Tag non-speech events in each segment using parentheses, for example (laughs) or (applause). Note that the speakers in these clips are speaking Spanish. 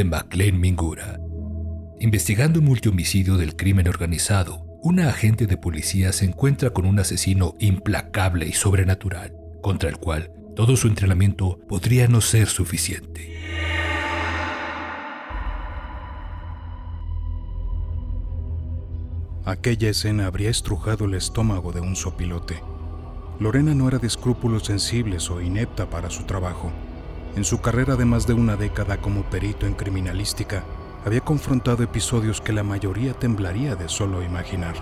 De McLean Mingura. Investigando un multihomicidio del crimen organizado, una agente de policía se encuentra con un asesino implacable y sobrenatural, contra el cual todo su entrenamiento podría no ser suficiente. Aquella escena habría estrujado el estómago de un sopilote. Lorena no era de escrúpulos sensibles o inepta para su trabajo. En su carrera de más de una década como perito en criminalística, había confrontado episodios que la mayoría temblaría de solo imaginar.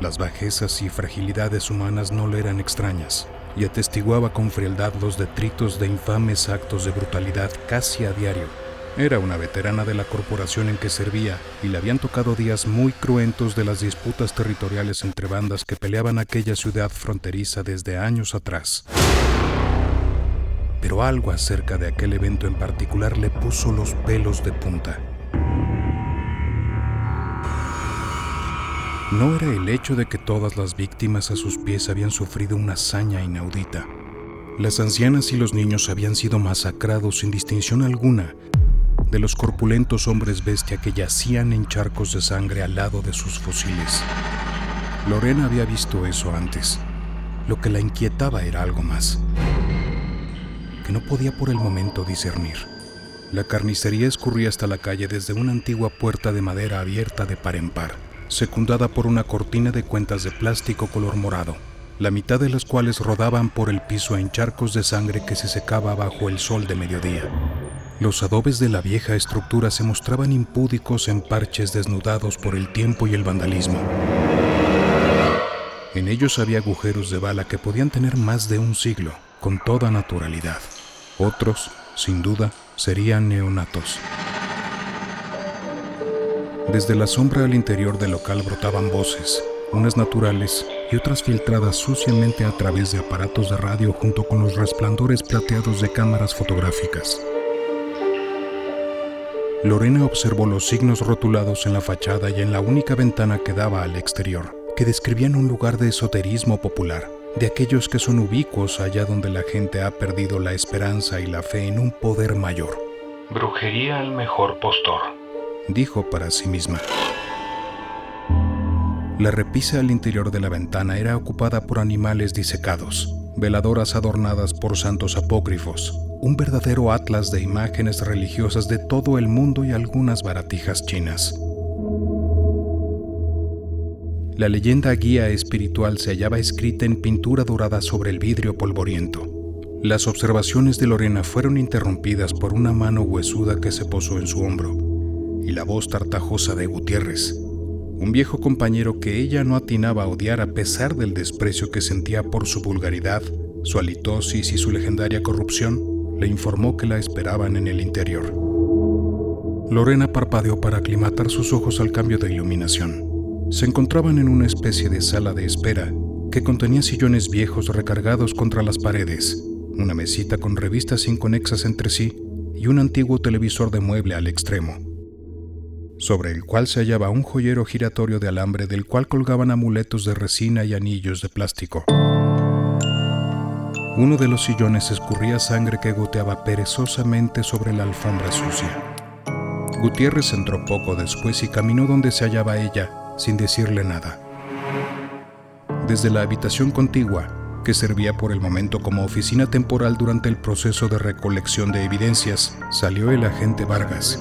Las bajezas y fragilidades humanas no le eran extrañas y atestiguaba con frialdad los detritos de infames actos de brutalidad casi a diario. Era una veterana de la corporación en que servía y le habían tocado días muy cruentos de las disputas territoriales entre bandas que peleaban aquella ciudad fronteriza desde años atrás. Pero algo acerca de aquel evento en particular le puso los pelos de punta. No era el hecho de que todas las víctimas a sus pies habían sufrido una hazaña inaudita. Las ancianas y los niños habían sido masacrados sin distinción alguna de los corpulentos hombres bestia que yacían en charcos de sangre al lado de sus fusiles. Lorena había visto eso antes. Lo que la inquietaba era algo más, que no podía por el momento discernir. La carnicería escurría hasta la calle desde una antigua puerta de madera abierta de par en par secundada por una cortina de cuentas de plástico color morado, la mitad de las cuales rodaban por el piso en charcos de sangre que se secaba bajo el sol de mediodía. Los adobes de la vieja estructura se mostraban impúdicos en parches desnudados por el tiempo y el vandalismo. En ellos había agujeros de bala que podían tener más de un siglo, con toda naturalidad. Otros, sin duda, serían neonatos. Desde la sombra al interior del local brotaban voces, unas naturales y otras filtradas suciamente a través de aparatos de radio junto con los resplandores plateados de cámaras fotográficas. Lorena observó los signos rotulados en la fachada y en la única ventana que daba al exterior, que describían un lugar de esoterismo popular, de aquellos que son ubicuos allá donde la gente ha perdido la esperanza y la fe en un poder mayor. Brujería al mejor postor dijo para sí misma. La repisa al interior de la ventana era ocupada por animales disecados, veladoras adornadas por santos apócrifos, un verdadero atlas de imágenes religiosas de todo el mundo y algunas baratijas chinas. La leyenda guía espiritual se hallaba escrita en pintura dorada sobre el vidrio polvoriento. Las observaciones de Lorena fueron interrumpidas por una mano huesuda que se posó en su hombro y la voz tartajosa de Gutiérrez, un viejo compañero que ella no atinaba a odiar a pesar del desprecio que sentía por su vulgaridad, su halitosis y su legendaria corrupción, le informó que la esperaban en el interior. Lorena parpadeó para aclimatar sus ojos al cambio de iluminación. Se encontraban en una especie de sala de espera que contenía sillones viejos recargados contra las paredes, una mesita con revistas inconexas entre sí y un antiguo televisor de mueble al extremo sobre el cual se hallaba un joyero giratorio de alambre del cual colgaban amuletos de resina y anillos de plástico. Uno de los sillones escurría sangre que goteaba perezosamente sobre la alfombra sucia. Gutiérrez entró poco después y caminó donde se hallaba ella, sin decirle nada. Desde la habitación contigua, que servía por el momento como oficina temporal durante el proceso de recolección de evidencias, salió el agente Vargas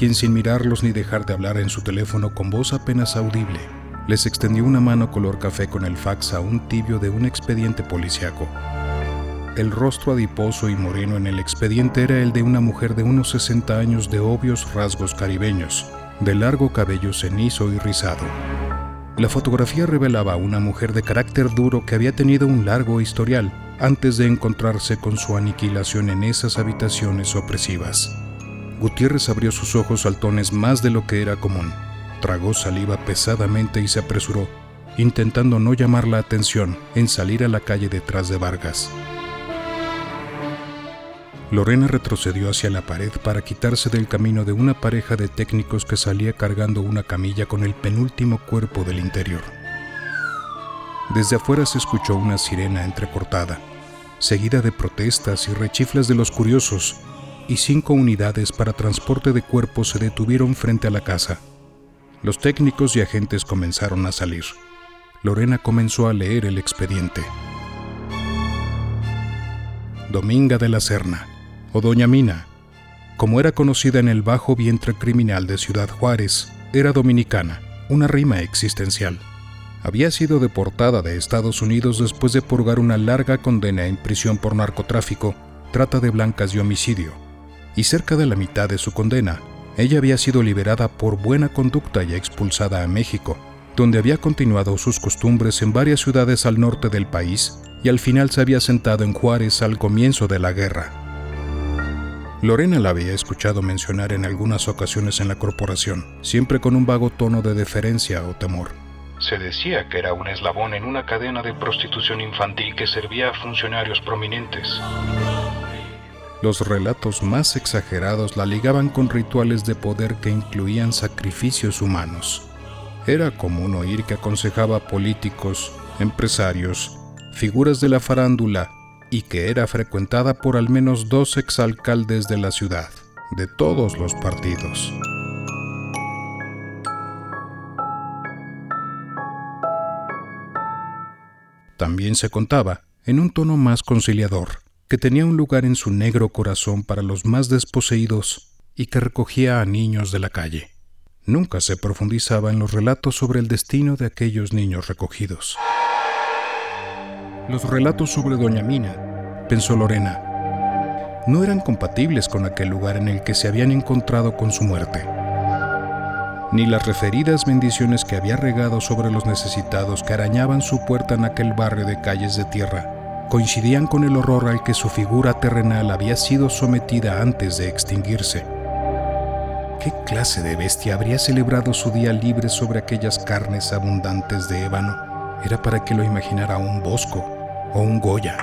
quien sin mirarlos ni dejar de hablar en su teléfono con voz apenas audible, les extendió una mano color café con el fax a un tibio de un expediente policiaco. El rostro adiposo y moreno en el expediente era el de una mujer de unos 60 años de obvios rasgos caribeños, de largo cabello cenizo y rizado. La fotografía revelaba a una mujer de carácter duro que había tenido un largo historial antes de encontrarse con su aniquilación en esas habitaciones opresivas. Gutiérrez abrió sus ojos saltones más de lo que era común. Tragó saliva pesadamente y se apresuró, intentando no llamar la atención en salir a la calle detrás de Vargas. Lorena retrocedió hacia la pared para quitarse del camino de una pareja de técnicos que salía cargando una camilla con el penúltimo cuerpo del interior. Desde afuera se escuchó una sirena entrecortada. seguida de protestas y rechiflas de los curiosos, y cinco unidades para transporte de cuerpos se detuvieron frente a la casa. Los técnicos y agentes comenzaron a salir. Lorena comenzó a leer el expediente. Dominga de la Serna, o Doña Mina, como era conocida en el bajo vientre criminal de Ciudad Juárez, era dominicana, una rima existencial. Había sido deportada de Estados Unidos después de purgar una larga condena en prisión por narcotráfico, trata de blancas y homicidio. Y cerca de la mitad de su condena, ella había sido liberada por buena conducta y expulsada a México, donde había continuado sus costumbres en varias ciudades al norte del país y al final se había sentado en Juárez al comienzo de la guerra. Lorena la había escuchado mencionar en algunas ocasiones en la corporación, siempre con un vago tono de deferencia o temor. Se decía que era un eslabón en una cadena de prostitución infantil que servía a funcionarios prominentes. Los relatos más exagerados la ligaban con rituales de poder que incluían sacrificios humanos. Era común oír que aconsejaba a políticos, empresarios, figuras de la farándula y que era frecuentada por al menos dos exalcaldes de la ciudad, de todos los partidos. También se contaba, en un tono más conciliador, que tenía un lugar en su negro corazón para los más desposeídos y que recogía a niños de la calle. Nunca se profundizaba en los relatos sobre el destino de aquellos niños recogidos. Los relatos sobre Doña Mina, pensó Lorena, no eran compatibles con aquel lugar en el que se habían encontrado con su muerte ni las referidas bendiciones que había regado sobre los necesitados que arañaban su puerta en aquel barrio de calles de tierra, coincidían con el horror al que su figura terrenal había sido sometida antes de extinguirse. ¿Qué clase de bestia habría celebrado su día libre sobre aquellas carnes abundantes de ébano? Era para que lo imaginara un bosco o un Goya.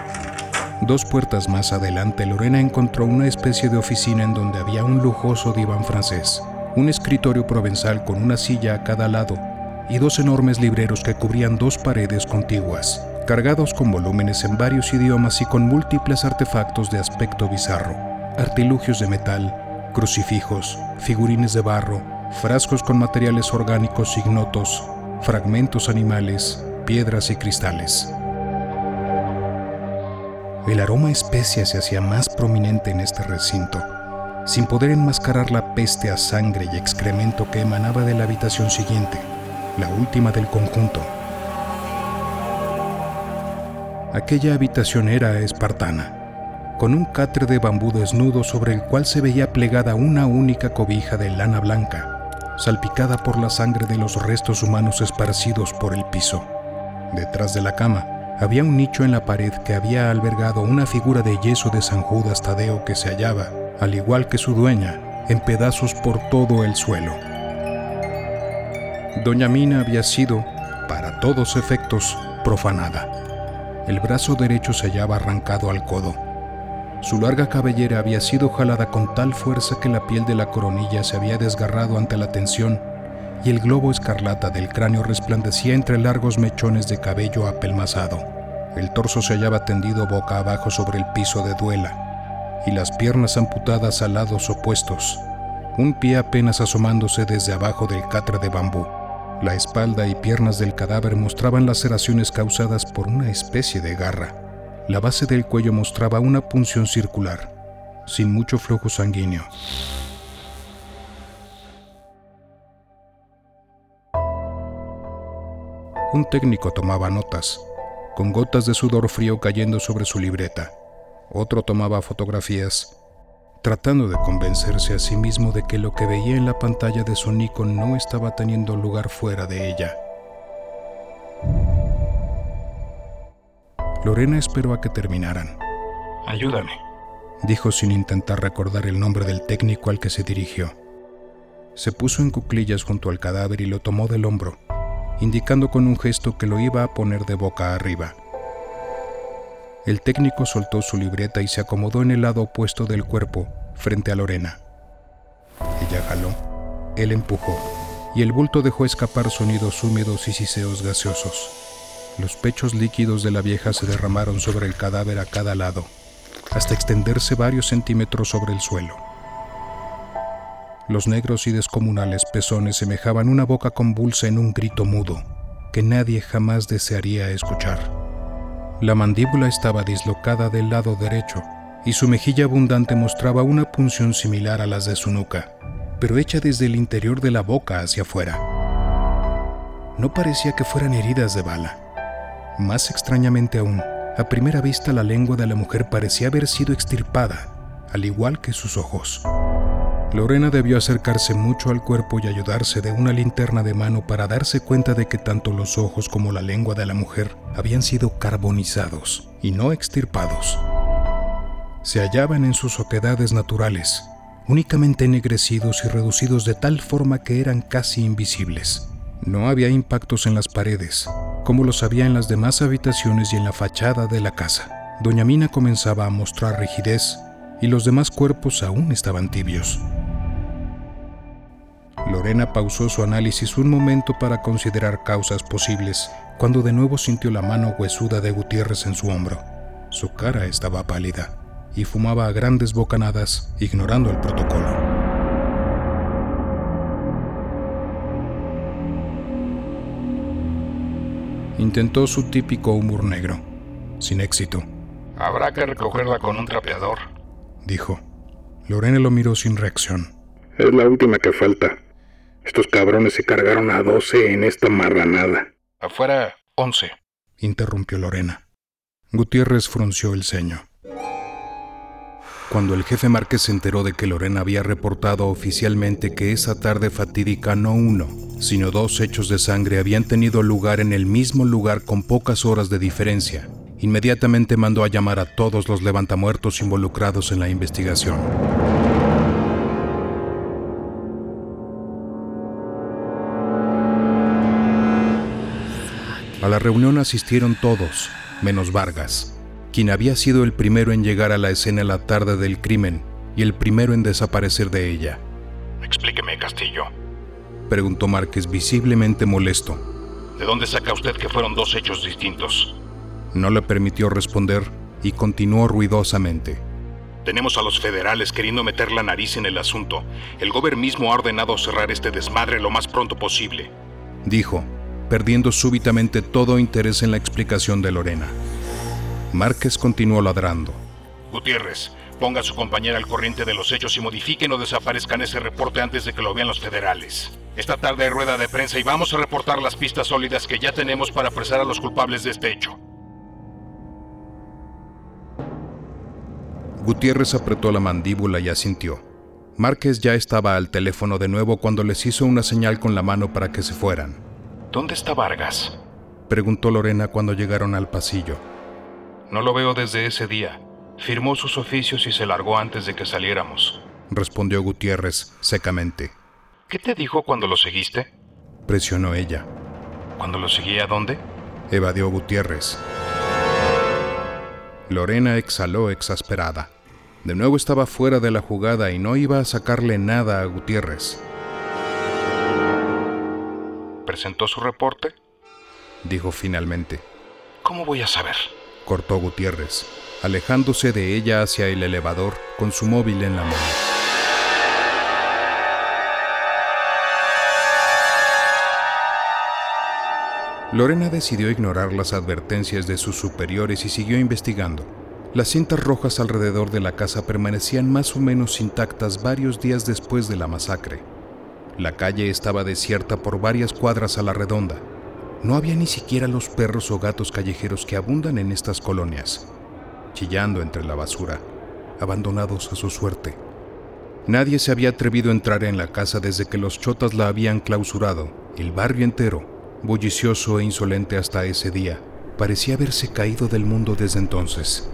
Dos puertas más adelante, Lorena encontró una especie de oficina en donde había un lujoso diván francés un escritorio provenzal con una silla a cada lado y dos enormes libreros que cubrían dos paredes contiguas, cargados con volúmenes en varios idiomas y con múltiples artefactos de aspecto bizarro, artilugios de metal, crucifijos, figurines de barro, frascos con materiales orgánicos ignotos, fragmentos animales, piedras y cristales. El aroma especia se hacía más prominente en este recinto sin poder enmascarar la peste a sangre y excremento que emanaba de la habitación siguiente, la última del conjunto. Aquella habitación era espartana, con un catre de bambú desnudo sobre el cual se veía plegada una única cobija de lana blanca, salpicada por la sangre de los restos humanos esparcidos por el piso. Detrás de la cama había un nicho en la pared que había albergado una figura de yeso de San Judas Tadeo que se hallaba, al igual que su dueña, en pedazos por todo el suelo. Doña Mina había sido, para todos efectos, profanada. El brazo derecho se hallaba arrancado al codo. Su larga cabellera había sido jalada con tal fuerza que la piel de la coronilla se había desgarrado ante la tensión y el globo escarlata del cráneo resplandecía entre largos mechones de cabello apelmazado. El torso se hallaba tendido boca abajo sobre el piso de duela y las piernas amputadas a lados opuestos, un pie apenas asomándose desde abajo del catre de bambú. La espalda y piernas del cadáver mostraban laceraciones causadas por una especie de garra. La base del cuello mostraba una punción circular, sin mucho flujo sanguíneo. Un técnico tomaba notas, con gotas de sudor frío cayendo sobre su libreta. Otro tomaba fotografías, tratando de convencerse a sí mismo de que lo que veía en la pantalla de su Nikon no estaba teniendo lugar fuera de ella. Lorena esperó a que terminaran. Ayúdame, dijo sin intentar recordar el nombre del técnico al que se dirigió. Se puso en cuclillas junto al cadáver y lo tomó del hombro, indicando con un gesto que lo iba a poner de boca arriba. El técnico soltó su libreta y se acomodó en el lado opuesto del cuerpo, frente a Lorena. Ella jaló, él empujó, y el bulto dejó escapar sonidos húmedos y siseos gaseosos. Los pechos líquidos de la vieja se derramaron sobre el cadáver a cada lado, hasta extenderse varios centímetros sobre el suelo. Los negros y descomunales pezones semejaban una boca convulsa en un grito mudo que nadie jamás desearía escuchar. La mandíbula estaba dislocada del lado derecho y su mejilla abundante mostraba una punción similar a las de su nuca, pero hecha desde el interior de la boca hacia afuera. No parecía que fueran heridas de bala más extrañamente aún, a primera vista la lengua de la mujer parecía haber sido extirpada, al igual que sus ojos. Lorena debió acercarse mucho al cuerpo y ayudarse de una linterna de mano para darse cuenta de que tanto los ojos como la lengua de la mujer habían sido carbonizados y no extirpados. Se hallaban en sus oquedades naturales, únicamente ennegrecidos y reducidos de tal forma que eran casi invisibles. No había impactos en las paredes, como los había en las demás habitaciones y en la fachada de la casa. Doña Mina comenzaba a mostrar rigidez y los demás cuerpos aún estaban tibios. Lorena pausó su análisis un momento para considerar causas posibles, cuando de nuevo sintió la mano huesuda de Gutiérrez en su hombro. Su cara estaba pálida y fumaba a grandes bocanadas, ignorando el protocolo. Intentó su típico humor negro, sin éxito. Habrá que recogerla con un trapeador, dijo. Lorena lo miró sin reacción. Es la última que falta. Estos cabrones se cargaron a doce en esta marranada. Afuera, once, interrumpió Lorena. Gutiérrez frunció el ceño. Cuando el jefe Márquez se enteró de que Lorena había reportado oficialmente que esa tarde fatídica no uno, sino dos hechos de sangre habían tenido lugar en el mismo lugar con pocas horas de diferencia, inmediatamente mandó a llamar a todos los levantamuertos involucrados en la investigación. A la reunión asistieron todos, menos Vargas, quien había sido el primero en llegar a la escena la tarde del crimen y el primero en desaparecer de ella. Explíqueme, Castillo. Preguntó Márquez visiblemente molesto. ¿De dónde saca usted que fueron dos hechos distintos? No le permitió responder y continuó ruidosamente. Tenemos a los federales queriendo meter la nariz en el asunto. El gobierno mismo ha ordenado cerrar este desmadre lo más pronto posible. Dijo, perdiendo súbitamente todo interés en la explicación de Lorena. Márquez continuó ladrando. Gutiérrez, ponga a su compañera al corriente de los hechos y modifiquen o desaparezcan ese reporte antes de que lo vean los federales. Esta tarde hay rueda de prensa y vamos a reportar las pistas sólidas que ya tenemos para apresar a los culpables de este hecho. Gutiérrez apretó la mandíbula y asintió. Márquez ya estaba al teléfono de nuevo cuando les hizo una señal con la mano para que se fueran. ¿Dónde está Vargas? preguntó Lorena cuando llegaron al pasillo. No lo veo desde ese día. Firmó sus oficios y se largó antes de que saliéramos. Respondió Gutiérrez secamente. ¿Qué te dijo cuando lo seguiste? Presionó ella. ¿Cuando lo seguía a dónde? Evadió Gutiérrez. Lorena exhaló exasperada. De nuevo estaba fuera de la jugada y no iba a sacarle nada a Gutiérrez. ¿Presentó su reporte? Dijo finalmente. ¿Cómo voy a saber? cortó Gutiérrez, alejándose de ella hacia el elevador con su móvil en la mano. Lorena decidió ignorar las advertencias de sus superiores y siguió investigando. Las cintas rojas alrededor de la casa permanecían más o menos intactas varios días después de la masacre. La calle estaba desierta por varias cuadras a la redonda, no había ni siquiera los perros o gatos callejeros que abundan en estas colonias, chillando entre la basura, abandonados a su suerte. Nadie se había atrevido a entrar en la casa desde que los chotas la habían clausurado. El barrio entero, bullicioso e insolente hasta ese día, parecía haberse caído del mundo desde entonces.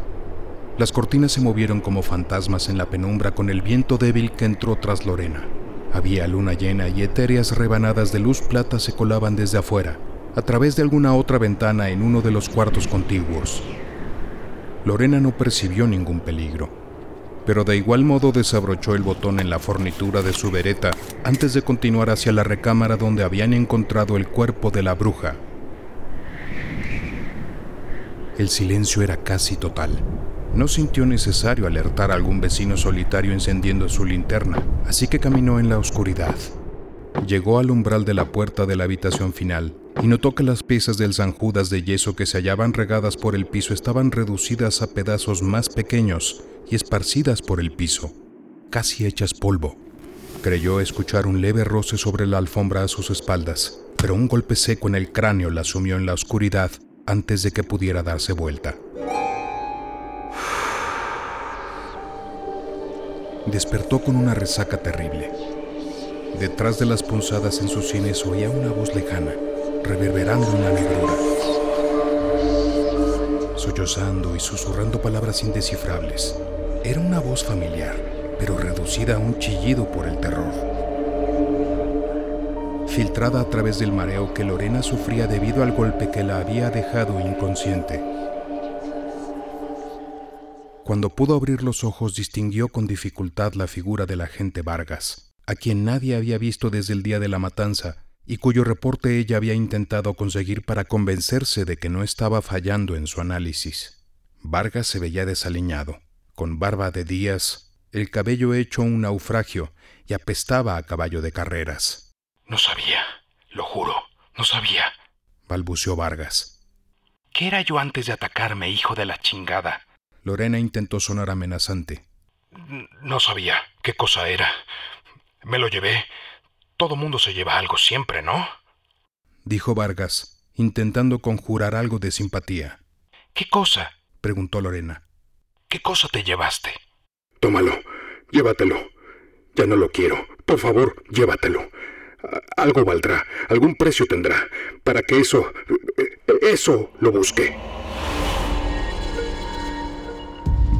Las cortinas se movieron como fantasmas en la penumbra con el viento débil que entró tras Lorena. Había luna llena y etéreas rebanadas de luz plata se colaban desde afuera, a través de alguna otra ventana en uno de los cuartos contiguos. Lorena no percibió ningún peligro, pero de igual modo desabrochó el botón en la fornitura de su vereta antes de continuar hacia la recámara donde habían encontrado el cuerpo de la bruja. El silencio era casi total. No sintió necesario alertar a algún vecino solitario encendiendo su linterna, así que caminó en la oscuridad. Llegó al umbral de la puerta de la habitación final y notó que las piezas del San Judas de yeso que se hallaban regadas por el piso estaban reducidas a pedazos más pequeños y esparcidas por el piso, casi hechas polvo. Creyó escuchar un leve roce sobre la alfombra a sus espaldas, pero un golpe seco en el cráneo la sumió en la oscuridad antes de que pudiera darse vuelta. Despertó con una resaca terrible. Detrás de las punzadas en sus sienes oía una voz lejana, reverberando en la negrura, sollozando y susurrando palabras indescifrables. Era una voz familiar, pero reducida a un chillido por el terror. Filtrada a través del mareo que Lorena sufría debido al golpe que la había dejado inconsciente. Cuando pudo abrir los ojos distinguió con dificultad la figura del agente Vargas, a quien nadie había visto desde el día de la matanza y cuyo reporte ella había intentado conseguir para convencerse de que no estaba fallando en su análisis. Vargas se veía desaliñado, con barba de días, el cabello hecho un naufragio y apestaba a caballo de carreras. No sabía, lo juro, no sabía, balbuceó Vargas. ¿Qué era yo antes de atacarme, hijo de la chingada? Lorena intentó sonar amenazante. No sabía qué cosa era. Me lo llevé. Todo mundo se lleva algo siempre, ¿no? Dijo Vargas, intentando conjurar algo de simpatía. ¿Qué cosa? preguntó Lorena. ¿Qué cosa te llevaste? Tómalo, llévatelo. Ya no lo quiero. Por favor, llévatelo. Algo valdrá, algún precio tendrá, para que eso... eso lo busque.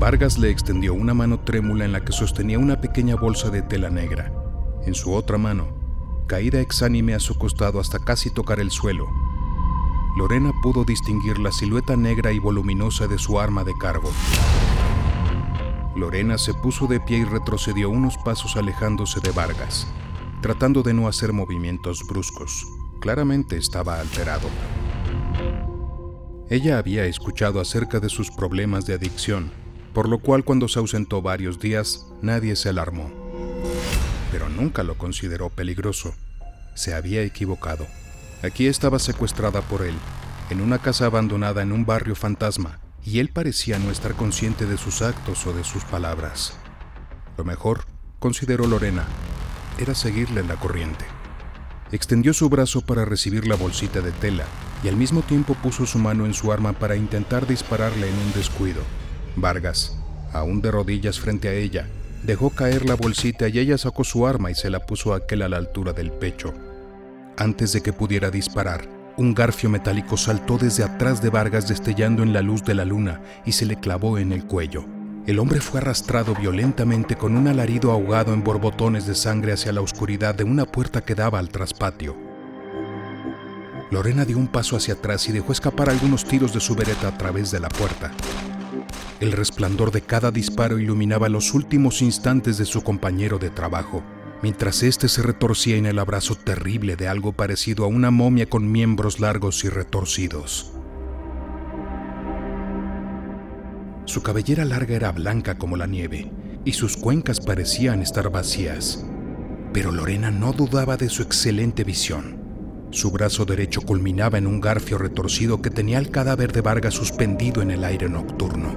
Vargas le extendió una mano trémula en la que sostenía una pequeña bolsa de tela negra. En su otra mano, caída exánime a su costado hasta casi tocar el suelo, Lorena pudo distinguir la silueta negra y voluminosa de su arma de cargo. Lorena se puso de pie y retrocedió unos pasos alejándose de Vargas, tratando de no hacer movimientos bruscos. Claramente estaba alterado. Ella había escuchado acerca de sus problemas de adicción por lo cual cuando se ausentó varios días nadie se alarmó. Pero nunca lo consideró peligroso. Se había equivocado. Aquí estaba secuestrada por él, en una casa abandonada en un barrio fantasma, y él parecía no estar consciente de sus actos o de sus palabras. Lo mejor, consideró Lorena, era seguirle la corriente. Extendió su brazo para recibir la bolsita de tela y al mismo tiempo puso su mano en su arma para intentar dispararle en un descuido. Vargas, aún de rodillas frente a ella, dejó caer la bolsita y ella sacó su arma y se la puso aquel a la altura del pecho. Antes de que pudiera disparar, un garfio metálico saltó desde atrás de Vargas destellando en la luz de la luna y se le clavó en el cuello. El hombre fue arrastrado violentamente con un alarido ahogado en borbotones de sangre hacia la oscuridad de una puerta que daba al traspatio. Lorena dio un paso hacia atrás y dejó escapar algunos tiros de su vereta a través de la puerta. El resplandor de cada disparo iluminaba los últimos instantes de su compañero de trabajo, mientras éste se retorcía en el abrazo terrible de algo parecido a una momia con miembros largos y retorcidos. Su cabellera larga era blanca como la nieve, y sus cuencas parecían estar vacías. Pero Lorena no dudaba de su excelente visión. Su brazo derecho culminaba en un garfio retorcido que tenía el cadáver de Vargas suspendido en el aire nocturno.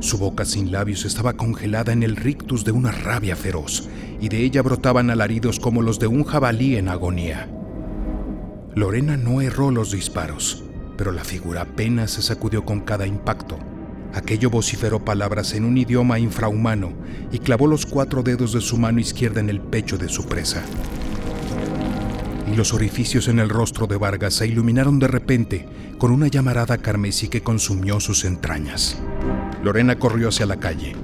Su boca sin labios estaba congelada en el rictus de una rabia feroz, y de ella brotaban alaridos como los de un jabalí en agonía. Lorena no erró los disparos, pero la figura apenas se sacudió con cada impacto. Aquello vociferó palabras en un idioma infrahumano y clavó los cuatro dedos de su mano izquierda en el pecho de su presa. Y los orificios en el rostro de Vargas se iluminaron de repente con una llamarada carmesí que consumió sus entrañas. Lorena corrió hacia la calle,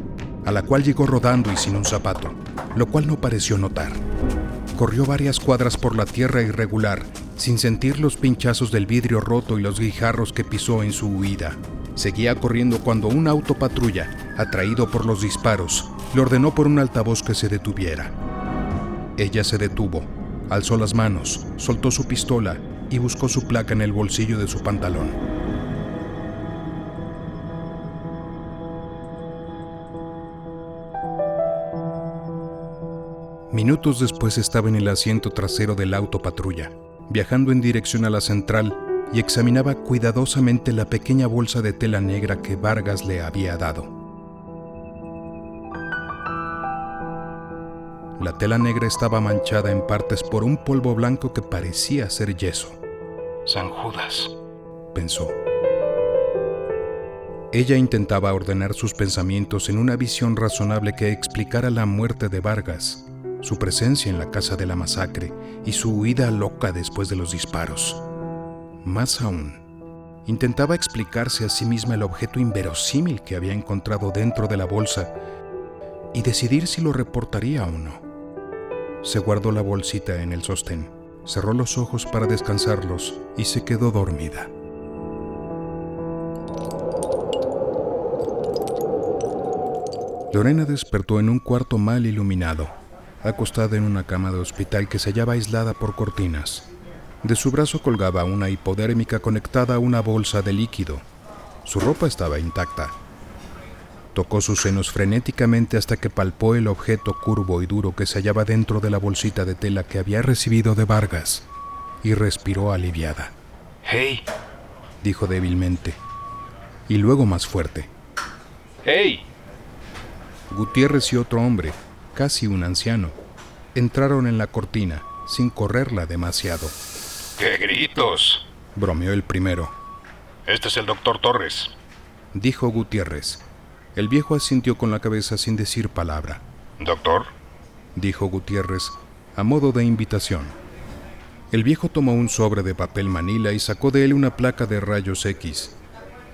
a la cual llegó rodando y sin un zapato, lo cual no pareció notar. Corrió varias cuadras por la tierra irregular, sin sentir los pinchazos del vidrio roto y los guijarros que pisó en su huida. Seguía corriendo cuando un auto patrulla, atraído por los disparos, le ordenó por un altavoz que se detuviera. Ella se detuvo, Alzó las manos, soltó su pistola y buscó su placa en el bolsillo de su pantalón. Minutos después estaba en el asiento trasero del auto patrulla, viajando en dirección a la central y examinaba cuidadosamente la pequeña bolsa de tela negra que Vargas le había dado. La tela negra estaba manchada en partes por un polvo blanco que parecía ser yeso. San Judas, pensó. Ella intentaba ordenar sus pensamientos en una visión razonable que explicara la muerte de Vargas, su presencia en la casa de la masacre y su huida loca después de los disparos. Más aún, intentaba explicarse a sí misma el objeto inverosímil que había encontrado dentro de la bolsa y decidir si lo reportaría o no. Se guardó la bolsita en el sostén, cerró los ojos para descansarlos y se quedó dormida. Lorena despertó en un cuarto mal iluminado, acostada en una cama de hospital que se hallaba aislada por cortinas. De su brazo colgaba una hipodérmica conectada a una bolsa de líquido. Su ropa estaba intacta. Tocó sus senos frenéticamente hasta que palpó el objeto curvo y duro que se hallaba dentro de la bolsita de tela que había recibido de Vargas y respiró aliviada. ¡Hey! dijo débilmente, y luego más fuerte. ¡Hey! Gutiérrez y otro hombre, casi un anciano, entraron en la cortina sin correrla demasiado. ¡Qué gritos! bromeó el primero. Este es el doctor Torres, dijo Gutiérrez. El viejo asintió con la cabeza sin decir palabra. ¿Doctor? dijo Gutiérrez, a modo de invitación. El viejo tomó un sobre de papel manila y sacó de él una placa de rayos X.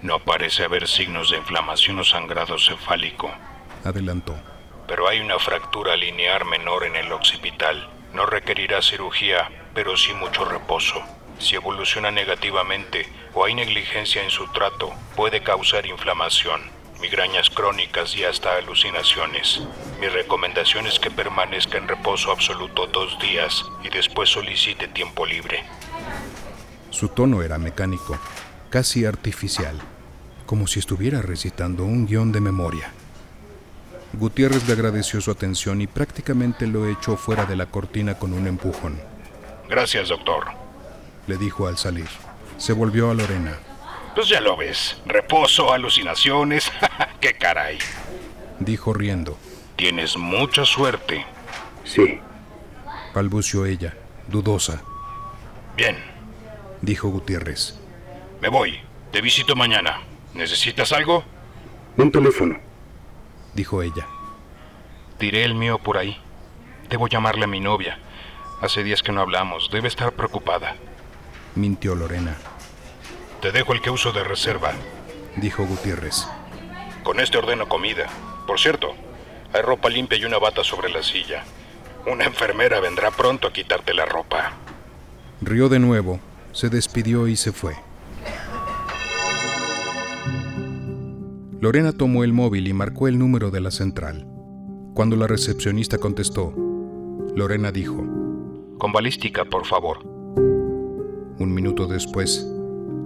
No parece haber signos de inflamación o sangrado cefálico adelantó. Pero hay una fractura linear menor en el occipital. No requerirá cirugía, pero sí mucho reposo. Si evoluciona negativamente o hay negligencia en su trato, puede causar inflamación, migrañas crónicas y hasta alucinaciones. Mi recomendación es que permanezca en reposo absoluto dos días y después solicite tiempo libre. Su tono era mecánico, casi artificial, como si estuviera recitando un guion de memoria. Gutiérrez le agradeció su atención y prácticamente lo echó fuera de la cortina con un empujón. Gracias, doctor, le dijo al salir. Se volvió a Lorena. Pues ya lo ves. Reposo, alucinaciones. (laughs) ¡Qué caray! Dijo riendo. Tienes mucha suerte. Sí. Balbució ella, dudosa. Bien. Dijo Gutiérrez. Me voy. Te visito mañana. ¿Necesitas algo? Un teléfono dijo ella. Diré el mío por ahí. Debo llamarle a mi novia. Hace días que no hablamos. Debe estar preocupada. Mintió Lorena. Te dejo el que uso de reserva, dijo Gutiérrez. Con este ordeno comida. Por cierto, hay ropa limpia y una bata sobre la silla. Una enfermera vendrá pronto a quitarte la ropa. Rió de nuevo, se despidió y se fue. Lorena tomó el móvil y marcó el número de la central. Cuando la recepcionista contestó, Lorena dijo, Con balística, por favor. Un minuto después,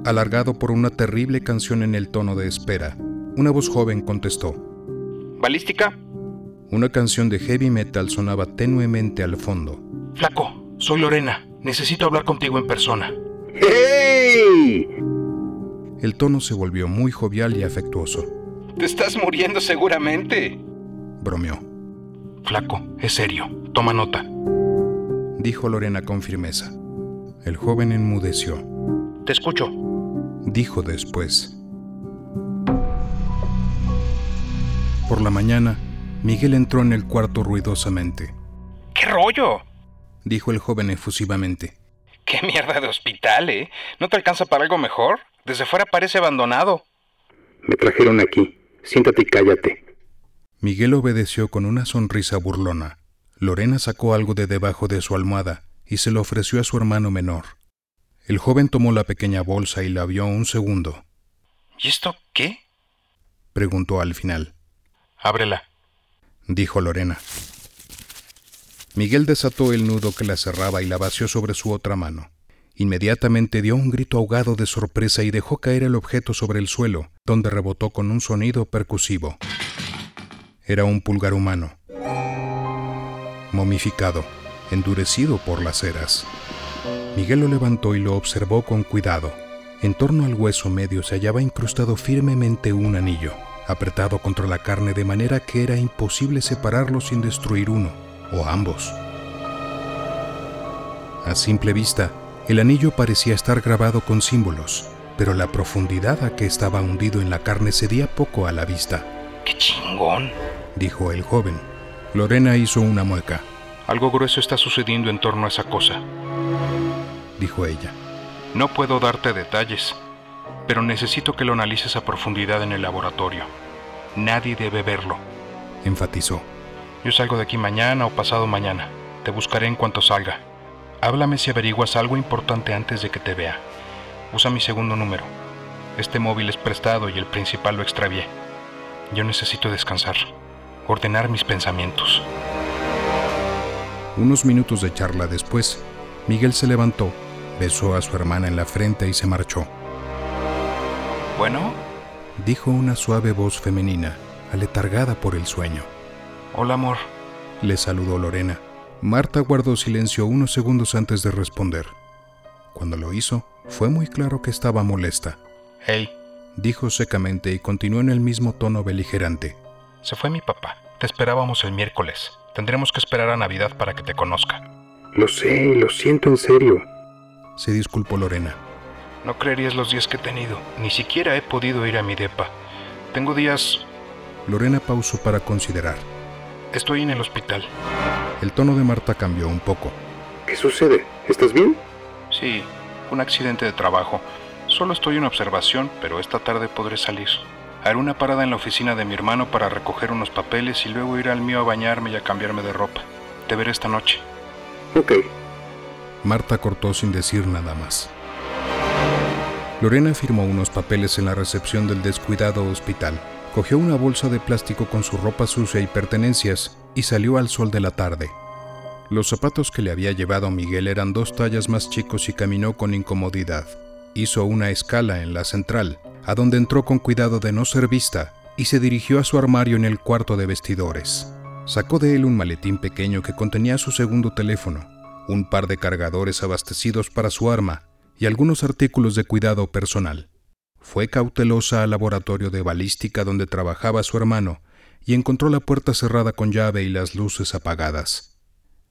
alargado por una terrible canción en el tono de espera, una voz joven contestó, ¿Balística? Una canción de heavy metal sonaba tenuemente al fondo. Flaco, soy Lorena. Necesito hablar contigo en persona. ¡Hey! El tono se volvió muy jovial y afectuoso. Te estás muriendo seguramente. Bromeó. Flaco, es serio. Toma nota. Dijo Lorena con firmeza. El joven enmudeció. Te escucho. Dijo después. Por la mañana, Miguel entró en el cuarto ruidosamente. ¿Qué rollo? Dijo el joven efusivamente. ¿Qué mierda de hospital, eh? ¿No te alcanza para algo mejor? Desde fuera parece abandonado. Me trajeron aquí. Siéntate y cállate. Miguel obedeció con una sonrisa burlona. Lorena sacó algo de debajo de su almohada y se lo ofreció a su hermano menor. El joven tomó la pequeña bolsa y la vio un segundo. ¿Y esto qué? preguntó al final. Ábrela, dijo Lorena. Miguel desató el nudo que la cerraba y la vació sobre su otra mano. Inmediatamente dio un grito ahogado de sorpresa y dejó caer el objeto sobre el suelo, donde rebotó con un sonido percusivo. Era un pulgar humano. momificado, endurecido por las eras. Miguel lo levantó y lo observó con cuidado. En torno al hueso medio se hallaba incrustado firmemente un anillo, apretado contra la carne de manera que era imposible separarlo sin destruir uno, o ambos. A simple vista, el anillo parecía estar grabado con símbolos, pero la profundidad a que estaba hundido en la carne cedía poco a la vista. ¡Qué chingón! dijo el joven. Lorena hizo una mueca. Algo grueso está sucediendo en torno a esa cosa, dijo ella. No puedo darte detalles, pero necesito que lo analices a profundidad en el laboratorio. Nadie debe verlo, enfatizó. Yo salgo de aquí mañana o pasado mañana. Te buscaré en cuanto salga. Háblame si averiguas algo importante antes de que te vea. Usa mi segundo número. Este móvil es prestado y el principal lo extravié. Yo necesito descansar, ordenar mis pensamientos. Unos minutos de charla después, Miguel se levantó besó a su hermana en la frente y se marchó. Bueno, dijo una suave voz femenina, aletargada por el sueño. Hola, amor. Le saludó Lorena. Marta guardó silencio unos segundos antes de responder. Cuando lo hizo, fue muy claro que estaba molesta. Hey, dijo secamente y continuó en el mismo tono beligerante. Se fue mi papá. Te esperábamos el miércoles. Tendremos que esperar a Navidad para que te conozca. Lo sé, lo siento en serio se disculpó Lorena. No creerías los días que he tenido. Ni siquiera he podido ir a mi depa. Tengo días... Lorena pausó para considerar. Estoy en el hospital. El tono de Marta cambió un poco. ¿Qué sucede? ¿Estás bien? Sí, un accidente de trabajo. Solo estoy en observación, pero esta tarde podré salir. Haré una parada en la oficina de mi hermano para recoger unos papeles y luego ir al mío a bañarme y a cambiarme de ropa. Te veré esta noche. Ok, Marta cortó sin decir nada más. Lorena firmó unos papeles en la recepción del descuidado hospital, cogió una bolsa de plástico con su ropa sucia y pertenencias y salió al sol de la tarde. Los zapatos que le había llevado Miguel eran dos tallas más chicos y caminó con incomodidad. Hizo una escala en la central, a donde entró con cuidado de no ser vista, y se dirigió a su armario en el cuarto de vestidores. Sacó de él un maletín pequeño que contenía su segundo teléfono, un par de cargadores abastecidos para su arma y algunos artículos de cuidado personal. Fue cautelosa al laboratorio de balística donde trabajaba su hermano y encontró la puerta cerrada con llave y las luces apagadas.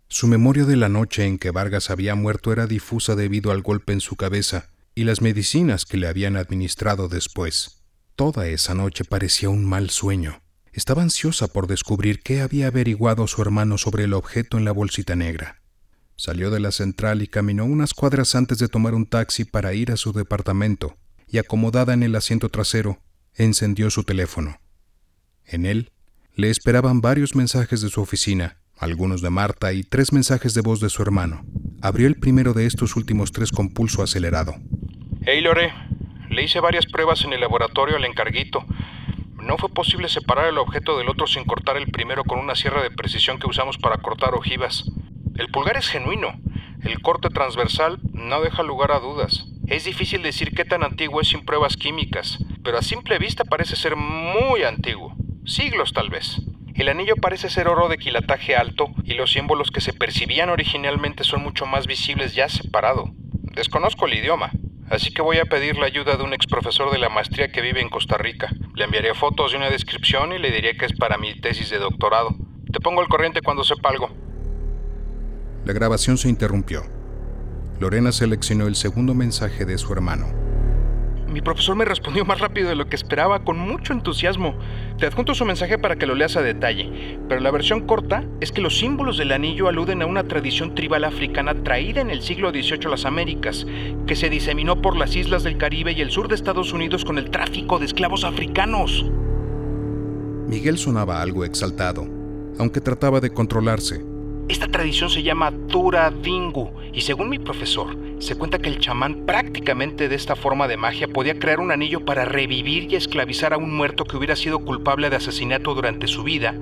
Su memoria de la noche en que Vargas había muerto era difusa debido al golpe en su cabeza y las medicinas que le habían administrado después. Toda esa noche parecía un mal sueño. Estaba ansiosa por descubrir qué había averiguado su hermano sobre el objeto en la bolsita negra. Salió de la central y caminó unas cuadras antes de tomar un taxi para ir a su departamento, y acomodada en el asiento trasero, encendió su teléfono. En él le esperaban varios mensajes de su oficina, algunos de Marta y tres mensajes de voz de su hermano. Abrió el primero de estos últimos tres con pulso acelerado. Hey Lore, le hice varias pruebas en el laboratorio al encarguito. No fue posible separar el objeto del otro sin cortar el primero con una sierra de precisión que usamos para cortar ojivas. El pulgar es genuino. El corte transversal no deja lugar a dudas. Es difícil decir qué tan antiguo es sin pruebas químicas, pero a simple vista parece ser muy antiguo. Siglos tal vez. El anillo parece ser oro de quilataje alto y los símbolos que se percibían originalmente son mucho más visibles ya separado. Desconozco el idioma, así que voy a pedir la ayuda de un ex profesor de la maestría que vive en Costa Rica. Le enviaré fotos y una descripción y le diré que es para mi tesis de doctorado. Te pongo al corriente cuando sepa algo. La grabación se interrumpió. Lorena seleccionó el segundo mensaje de su hermano. Mi profesor me respondió más rápido de lo que esperaba, con mucho entusiasmo. Te adjunto su mensaje para que lo leas a detalle, pero la versión corta es que los símbolos del anillo aluden a una tradición tribal africana traída en el siglo XVIII a las Américas, que se diseminó por las islas del Caribe y el sur de Estados Unidos con el tráfico de esclavos africanos. Miguel sonaba algo exaltado, aunque trataba de controlarse. Esta tradición se llama Tura Dingu y según mi profesor, se cuenta que el chamán prácticamente de esta forma de magia podía crear un anillo para revivir y esclavizar a un muerto que hubiera sido culpable de asesinato durante su vida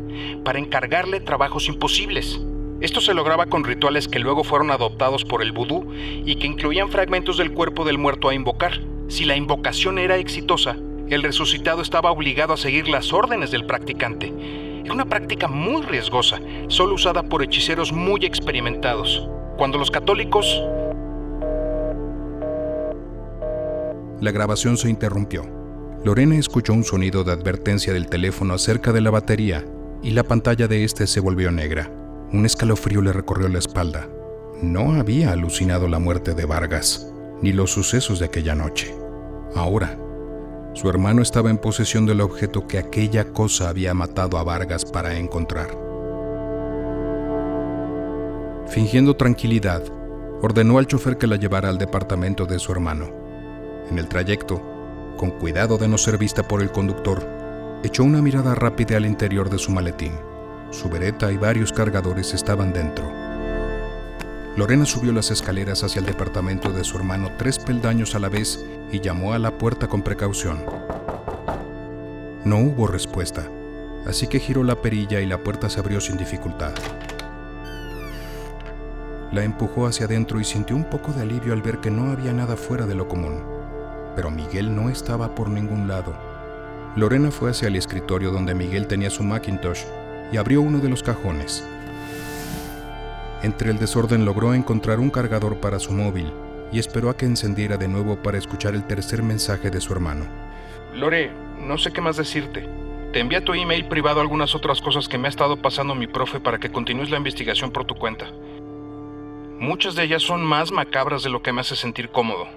para encargarle trabajos imposibles. Esto se lograba con rituales que luego fueron adoptados por el vudú y que incluían fragmentos del cuerpo del muerto a invocar. Si la invocación era exitosa, el resucitado estaba obligado a seguir las órdenes del practicante Una práctica muy riesgosa, solo usada por hechiceros muy experimentados. Cuando los católicos... La grabación se interrumpió. Lorena escuchó un sonido de advertencia del teléfono acerca de la batería y la pantalla de este se volvió negra. Un escalofrío le recorrió la espalda. No había alucinado la muerte de Vargas, ni los sucesos de aquella noche. Ahora, su hermano estaba en posesión del objeto que aquella cosa había matado a Vargas para encontrar. Fingiendo tranquilidad, ordenó al chofer que la llevara al departamento de su hermano. En el trayecto, con cuidado de no ser vista por el conductor, echó una mirada rápida al interior de su maletín. Su bereta y varios cargadores estaban dentro. Lorena subió las escaleras hacia el departamento de su hermano tres peldaños a la vez y llamó a la puerta con precaución. No hubo respuesta, así que giró la perilla y la puerta se abrió sin dificultad. La empujó hacia adentro y sintió un poco de alivio al ver que no había nada fuera de lo común. Pero Miguel no estaba por ningún lado. Lorena fue hacia el escritorio donde Miguel tenía su Macintosh y abrió uno de los cajones. Entre el desorden logró encontrar un cargador para su móvil y esperó a que encendiera de nuevo para escuchar el tercer mensaje de su hermano. Lore, no sé qué más decirte. Te envía tu email privado algunas otras cosas que me ha estado pasando mi profe para que continúes la investigación por tu cuenta. Muchas de ellas son más macabras de lo que me hace sentir cómodo.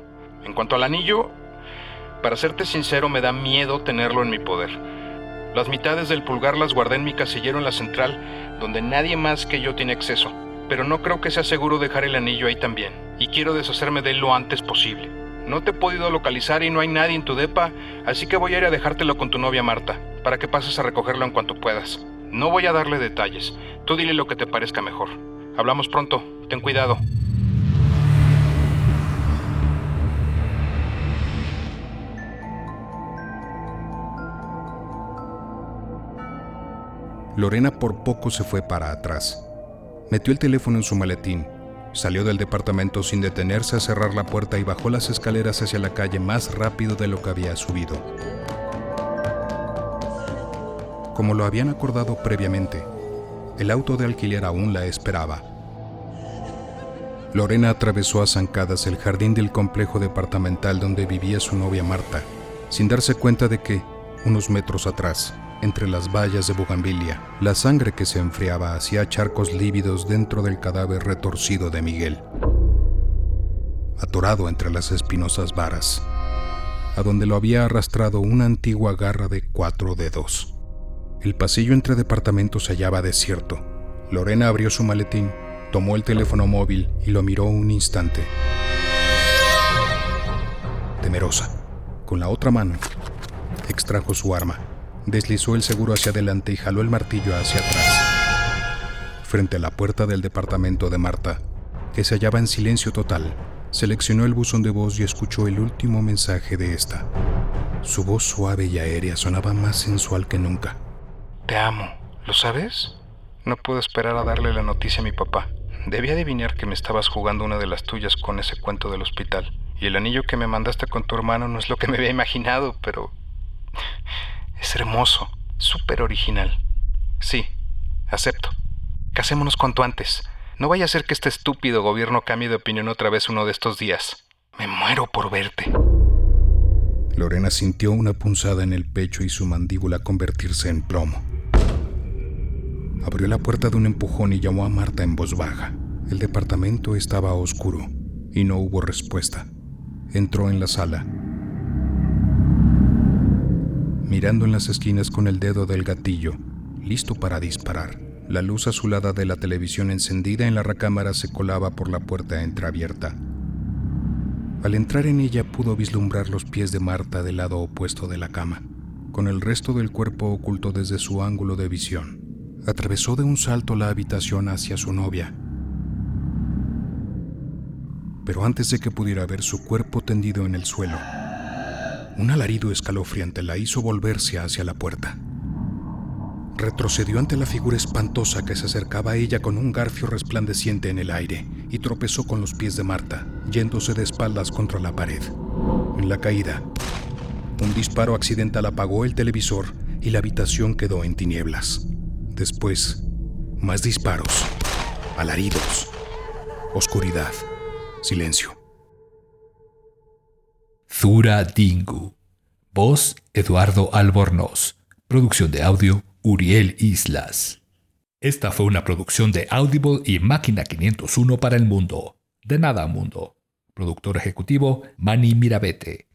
En cuanto al anillo, para serte sincero me da miedo tenerlo en mi poder. Las mitades del pulgar las guardé en mi casillero en la central, donde nadie más que yo tiene acceso pero no creo que sea seguro dejar el anillo ahí también, y quiero deshacerme de él lo antes posible. No te he podido localizar y no hay nadie en tu depa, así que voy a ir a dejártelo con tu novia Marta, para que pases a recogerlo en cuanto puedas. No voy a darle detalles, tú dile lo que te parezca mejor. Hablamos pronto, ten cuidado. Lorena por poco se fue para atrás. Metió el teléfono en su maletín, salió del departamento sin detenerse a cerrar la puerta y bajó las escaleras hacia la calle más rápido de lo que había subido. Como lo habían acordado previamente, el auto de alquiler aún la esperaba. Lorena atravesó a zancadas el jardín del complejo departamental donde vivía su novia Marta, sin darse cuenta de que, unos metros atrás, entre las vallas de bugambilia, la sangre que se enfriaba hacía charcos lívidos dentro del cadáver retorcido de Miguel, atorado entre las espinosas varas, a donde lo había arrastrado una antigua garra de cuatro dedos. El pasillo entre departamentos se hallaba desierto. Lorena abrió su maletín, tomó el teléfono móvil y lo miró un instante. Temerosa, con la otra mano, extrajo su arma deslizó el seguro hacia adelante y jaló el martillo hacia atrás. Frente a la puerta del departamento de Marta, que se hallaba en silencio total, seleccionó el buzón de voz y escuchó el último mensaje de esta. Su voz suave y aérea sonaba más sensual que nunca. Te amo, ¿lo sabes? No puedo esperar a darle la noticia a mi papá. Debí adivinar que me estabas jugando una de las tuyas con ese cuento del hospital. Y el anillo que me mandaste con tu hermano no es lo que me había imaginado, pero... Es hermoso, súper original. Sí, acepto. Casémonos cuanto antes. No vaya a ser que este estúpido gobierno cambie de opinión otra vez uno de estos días. Me muero por verte. Lorena sintió una punzada en el pecho y su mandíbula convertirse en plomo. Abrió la puerta de un empujón y llamó a Marta en voz baja. El departamento estaba oscuro y no hubo respuesta. Entró en la sala mirando en las esquinas con el dedo del gatillo, listo para disparar. La luz azulada de la televisión encendida en la recámara se colaba por la puerta entreabierta. Al entrar en ella pudo vislumbrar los pies de Marta del lado opuesto de la cama, con el resto del cuerpo oculto desde su ángulo de visión. Atravesó de un salto la habitación hacia su novia. Pero antes de que pudiera ver su cuerpo tendido en el suelo, un alarido escalofriante la hizo volverse hacia la puerta. Retrocedió ante la figura espantosa que se acercaba a ella con un garfio resplandeciente en el aire y tropezó con los pies de Marta, yéndose de espaldas contra la pared. En la caída, un disparo accidental apagó el televisor y la habitación quedó en tinieblas. Después, más disparos, alaridos, oscuridad, silencio. Zura Dingu. Voz Eduardo Albornoz. Producción de audio Uriel Islas. Esta fue una producción de Audible y Máquina 501 para el mundo. De nada mundo. Productor ejecutivo Manny Mirabete.